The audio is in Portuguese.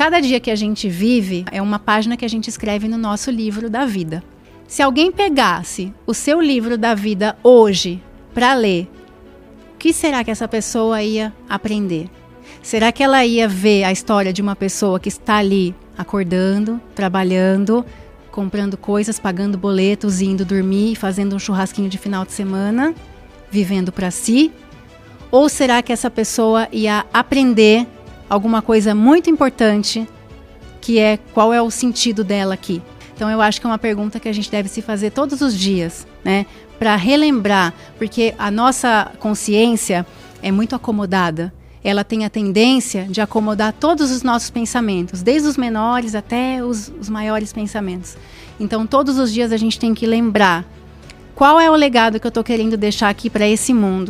cada dia que a gente vive é uma página que a gente escreve no nosso livro da vida. Se alguém pegasse o seu livro da vida hoje para ler, o que será que essa pessoa ia aprender? Será que ela ia ver a história de uma pessoa que está ali acordando, trabalhando, comprando coisas, pagando boletos, indo dormir, fazendo um churrasquinho de final de semana, vivendo para si? Ou será que essa pessoa ia aprender alguma coisa muito importante, que é qual é o sentido dela aqui? Então eu acho que é uma pergunta que a gente deve se fazer todos os dias, né? Para relembrar, porque a nossa consciência é muito acomodada ela tem a tendência de acomodar todos os nossos pensamentos, desde os menores até os, os maiores pensamentos. Então, todos os dias a gente tem que lembrar qual é o legado que eu estou querendo deixar aqui para esse mundo.